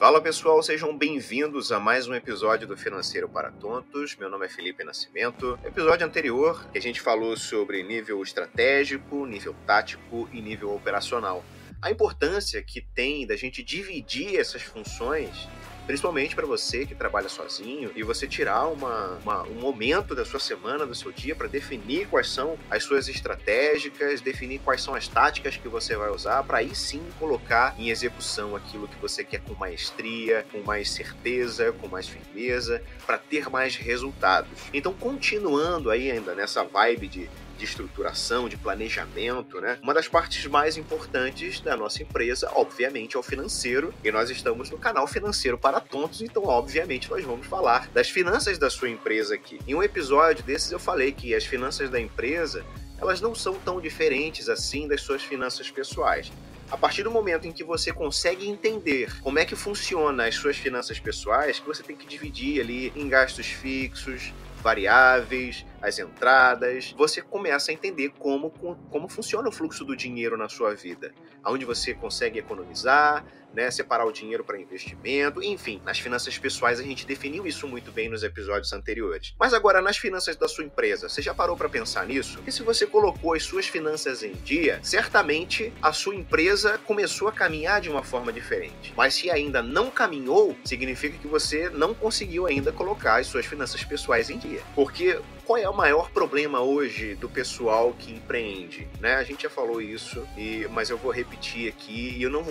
Fala pessoal, sejam bem-vindos a mais um episódio do Financeiro para Tontos. Meu nome é Felipe Nascimento. No episódio anterior, a gente falou sobre nível estratégico, nível tático e nível operacional. A importância que tem da gente dividir essas funções principalmente para você que trabalha sozinho e você tirar uma, uma, um momento da sua semana, do seu dia, para definir quais são as suas estratégicas, definir quais são as táticas que você vai usar, para aí sim colocar em execução aquilo que você quer com maestria, com mais certeza, com mais firmeza, para ter mais resultados. Então, continuando aí ainda nessa vibe de de estruturação, de planejamento, né? Uma das partes mais importantes da nossa empresa, obviamente, é o financeiro, e nós estamos no canal Financeiro para Tontos, então, obviamente, nós vamos falar das finanças da sua empresa aqui. Em um episódio desses eu falei que as finanças da empresa, elas não são tão diferentes assim das suas finanças pessoais. A partir do momento em que você consegue entender como é que funciona as suas finanças pessoais, que você tem que dividir ali em gastos fixos, variáveis, as entradas, você começa a entender como, como funciona o fluxo do dinheiro na sua vida, aonde você consegue economizar, né, separar o dinheiro para investimento, enfim, nas finanças pessoais a gente definiu isso muito bem nos episódios anteriores. Mas agora nas finanças da sua empresa, você já parou para pensar nisso? Que se você colocou as suas finanças em dia, certamente a sua empresa começou a caminhar de uma forma diferente. Mas se ainda não caminhou, significa que você não conseguiu ainda colocar as suas finanças pessoais em dia. Porque qual é o maior problema hoje do pessoal que empreende? Né? A gente já falou isso, e, mas eu vou repetir aqui, e eu não,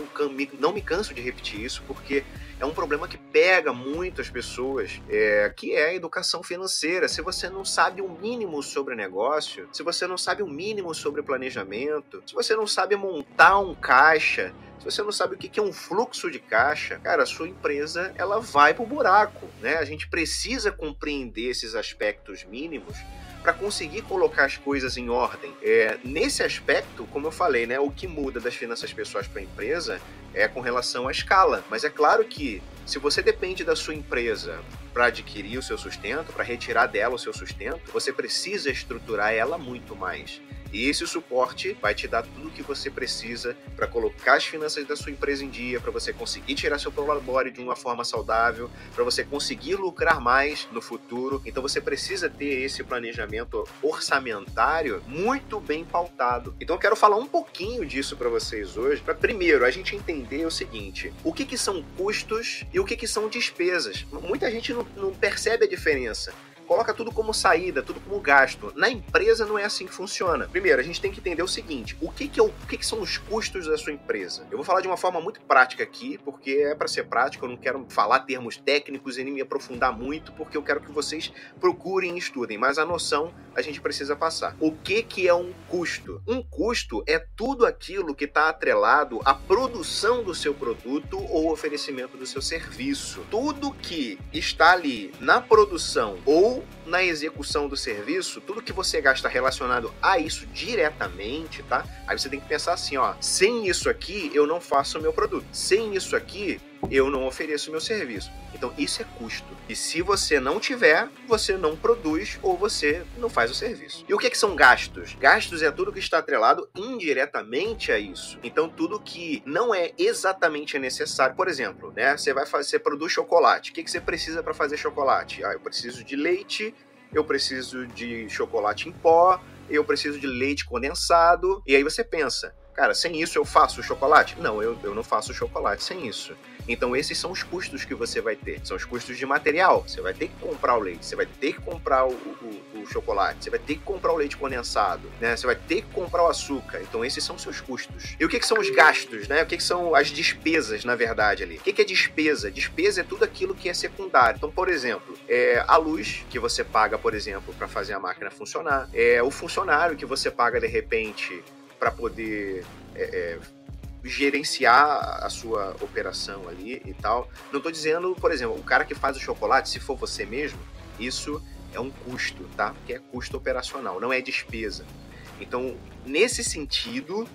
não me canso de repetir isso, porque é um problema que pega muito as pessoas, é, que é a educação financeira. Se você não sabe o mínimo sobre negócio, se você não sabe o mínimo sobre planejamento, se você não sabe montar um caixa, se você não sabe o que é um fluxo de caixa, cara, a sua empresa ela vai pro buraco, né? A gente precisa compreender esses aspectos mínimos para conseguir colocar as coisas em ordem. É, nesse aspecto, como eu falei, né, o que muda das finanças pessoais para a empresa é com relação à escala. Mas é claro que se você depende da sua empresa para adquirir o seu sustento, para retirar dela o seu sustento, você precisa estruturar ela muito mais. E esse suporte vai te dar tudo o que você precisa para colocar as finanças da sua empresa em dia, para você conseguir tirar seu prolabore de uma forma saudável, para você conseguir lucrar mais no futuro. Então você precisa ter esse planejamento orçamentário muito bem pautado. Então eu quero falar um pouquinho disso para vocês hoje, para primeiro a gente entender o seguinte: o que, que são custos e o que, que são despesas. Muita gente não, não percebe a diferença coloca tudo como saída, tudo como gasto. Na empresa não é assim que funciona. Primeiro, a gente tem que entender o seguinte: o que, que, é o, o que, que são os custos da sua empresa? Eu vou falar de uma forma muito prática aqui, porque é para ser prático, eu não quero falar termos técnicos e nem me aprofundar muito, porque eu quero que vocês procurem e estudem, mas a noção a gente precisa passar. O que, que é um custo? Um custo é tudo aquilo que está atrelado à produção do seu produto ou oferecimento do seu serviço. Tudo que está ali na produção ou na execução do serviço, tudo que você gasta relacionado a isso diretamente, tá? Aí você tem que pensar assim, ó, sem isso aqui eu não faço o meu produto. Sem isso aqui eu não ofereço meu serviço. Então isso é custo. E se você não tiver, você não produz ou você não faz o serviço. E o que, é que são gastos? Gastos é tudo que está atrelado indiretamente a isso. Então tudo que não é exatamente necessário, por exemplo, né? Você vai fazer, você produz chocolate. O que, que você precisa para fazer chocolate? Ah, eu preciso de leite, eu preciso de chocolate em pó, eu preciso de leite condensado. E aí você pensa, cara, sem isso eu faço chocolate? Não, eu, eu não faço chocolate sem isso. Então esses são os custos que você vai ter. São os custos de material. Você vai ter que comprar o leite, você vai ter que comprar o, o, o chocolate, você vai ter que comprar o leite condensado, né? Você vai ter que comprar o açúcar. Então esses são seus custos. E o que, que são os gastos, né? O que, que são as despesas, na verdade, ali? O que, que é despesa? Despesa é tudo aquilo que é secundário. Então, por exemplo, é a luz que você paga, por exemplo, para fazer a máquina funcionar, é o funcionário que você paga de repente para poder é, é, gerenciar a sua operação ali e tal. Não estou dizendo, por exemplo, o cara que faz o chocolate, se for você mesmo, isso é um custo, tá? Que é custo operacional, não é despesa. Então, nesse sentido,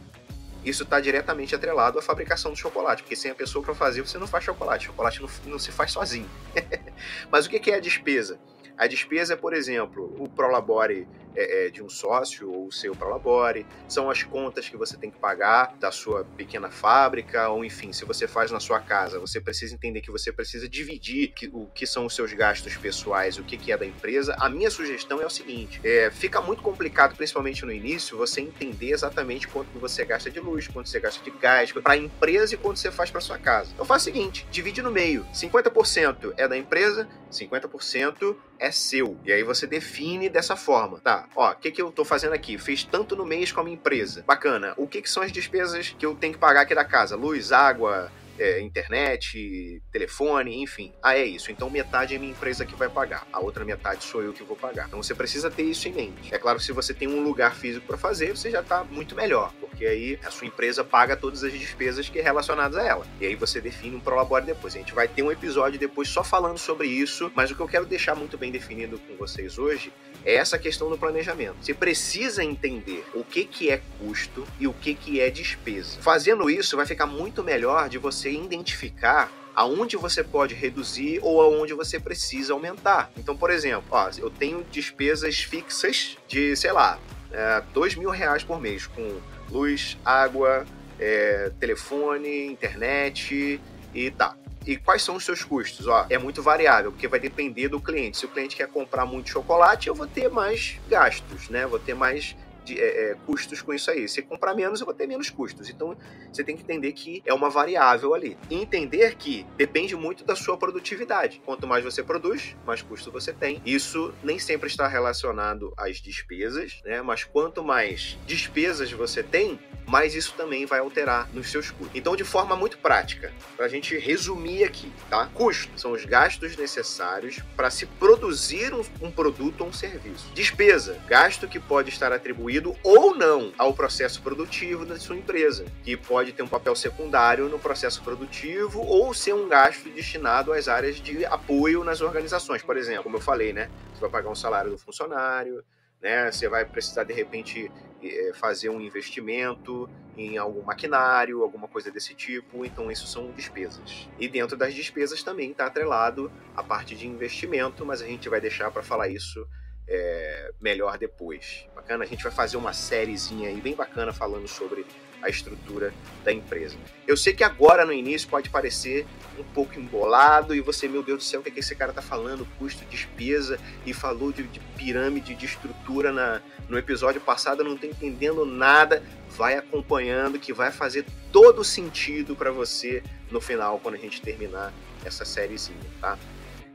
isso está diretamente atrelado à fabricação do chocolate, porque sem a pessoa para fazer, você não faz chocolate. Chocolate não, não se faz sozinho. Mas o que é a despesa? A despesa é, por exemplo, o Prolabore é, é, de um sócio ou seu para labore, são as contas que você tem que pagar da sua pequena fábrica, ou enfim, se você faz na sua casa, você precisa entender que você precisa dividir que, o que são os seus gastos pessoais, o que, que é da empresa. A minha sugestão é o seguinte: é, fica muito complicado, principalmente no início, você entender exatamente quanto você gasta de luz, quanto você gasta de gás para a empresa e quanto você faz para sua casa. Então faz o seguinte: divide no meio. 50% é da empresa, 50% é seu. E aí você define dessa forma. Tá, ó, o que, que eu tô fazendo aqui? Fiz tanto no mês com a minha empresa. Bacana. O que, que são as despesas que eu tenho que pagar aqui da casa? Luz, água, é, internet, telefone, enfim. Ah, é isso. Então metade é minha empresa que vai pagar, a outra metade sou eu que vou pagar. Então você precisa ter isso em mente. É claro que se você tem um lugar físico para fazer, você já está muito melhor, porque aí a sua empresa paga todas as despesas que é relacionadas a ela. E aí você define um prolabore depois. A gente vai ter um episódio depois só falando sobre isso, mas o que eu quero deixar muito bem definido com vocês hoje é essa questão do planejamento. Você precisa entender o que, que é custo e o que, que é despesa. Fazendo isso, vai ficar muito melhor de você identificar aonde você pode reduzir ou aonde você precisa aumentar. Então, por exemplo, ó, eu tenho despesas fixas de, sei lá, é, dois mil reais por mês com luz, água, é, telefone, internet e tá. E quais são os seus custos? Ó, é muito variável, porque vai depender do cliente. Se o cliente quer comprar muito chocolate, eu vou ter mais gastos, né? Vou ter mais de, é, é, custos com isso aí. Se comprar menos, eu vou ter menos custos. Então, você tem que entender que é uma variável ali. E entender que depende muito da sua produtividade. Quanto mais você produz, mais custo você tem. Isso nem sempre está relacionado às despesas, né? Mas quanto mais despesas você tem, mais isso também vai alterar nos seus custos. Então, de forma muito prática, para a gente resumir aqui, tá? Custos são os gastos necessários para se produzir um, um produto ou um serviço. Despesa, gasto que pode estar atribuído ou não ao processo produtivo da sua empresa, que pode ter um papel secundário no processo produtivo ou ser um gasto destinado às áreas de apoio nas organizações. Por exemplo, como eu falei, né? Você vai pagar um salário do funcionário, né? Você vai precisar de repente eh, fazer um investimento em algum maquinário, alguma coisa desse tipo, então isso são despesas. E dentro das despesas também está atrelado a parte de investimento, mas a gente vai deixar para falar isso é, melhor depois. Bacana, a gente vai fazer uma sériezinha aí bem bacana falando sobre a estrutura da empresa. Eu sei que agora no início pode parecer um pouco embolado e você, meu Deus do céu, o que, é que esse cara tá falando? Custo, despesa e falou de, de pirâmide de estrutura na, no episódio passado, não tô entendendo nada. Vai acompanhando que vai fazer todo sentido para você no final, quando a gente terminar essa sériezinha, tá?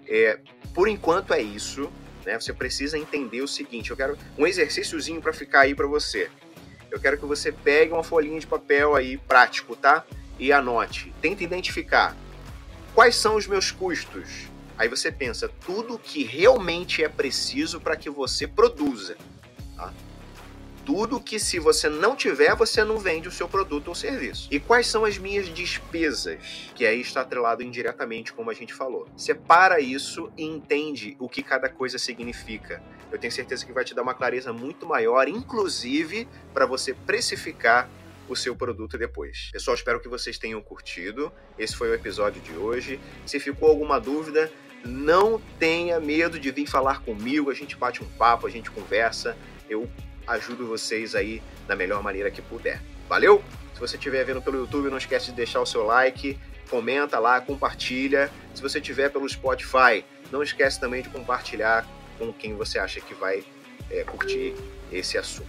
É, por enquanto é isso. Né? Você precisa entender o seguinte: eu quero um exercíciozinho para ficar aí para você. Eu quero que você pegue uma folhinha de papel aí prático, tá? E anote. Tenta identificar quais são os meus custos. Aí você pensa tudo que realmente é preciso para que você produza. Tá? Tudo que se você não tiver, você não vende o seu produto ou serviço. E quais são as minhas despesas? Que aí está atrelado indiretamente, como a gente falou. Separa isso e entende o que cada coisa significa. Eu tenho certeza que vai te dar uma clareza muito maior, inclusive para você precificar o seu produto depois. Pessoal, espero que vocês tenham curtido. Esse foi o episódio de hoje. Se ficou alguma dúvida, não tenha medo de vir falar comigo. A gente bate um papo, a gente conversa. Eu ajudo vocês aí da melhor maneira que puder. Valeu? Se você estiver vendo pelo YouTube, não esquece de deixar o seu like, comenta lá, compartilha. Se você estiver pelo Spotify, não esquece também de compartilhar com quem você acha que vai é, curtir esse assunto.